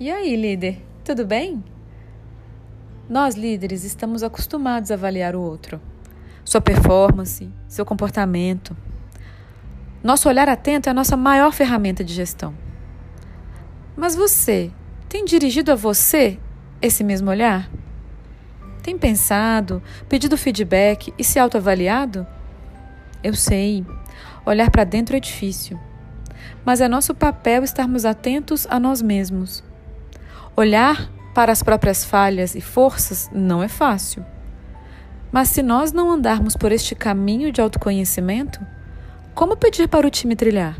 E aí, líder, tudo bem? Nós, líderes, estamos acostumados a avaliar o outro, sua performance, seu comportamento. Nosso olhar atento é a nossa maior ferramenta de gestão. Mas você tem dirigido a você esse mesmo olhar? Tem pensado, pedido feedback e se autoavaliado? Eu sei, olhar para dentro é difícil, mas é nosso papel estarmos atentos a nós mesmos Olhar para as próprias falhas e forças não é fácil. Mas se nós não andarmos por este caminho de autoconhecimento, como pedir para o time trilhar?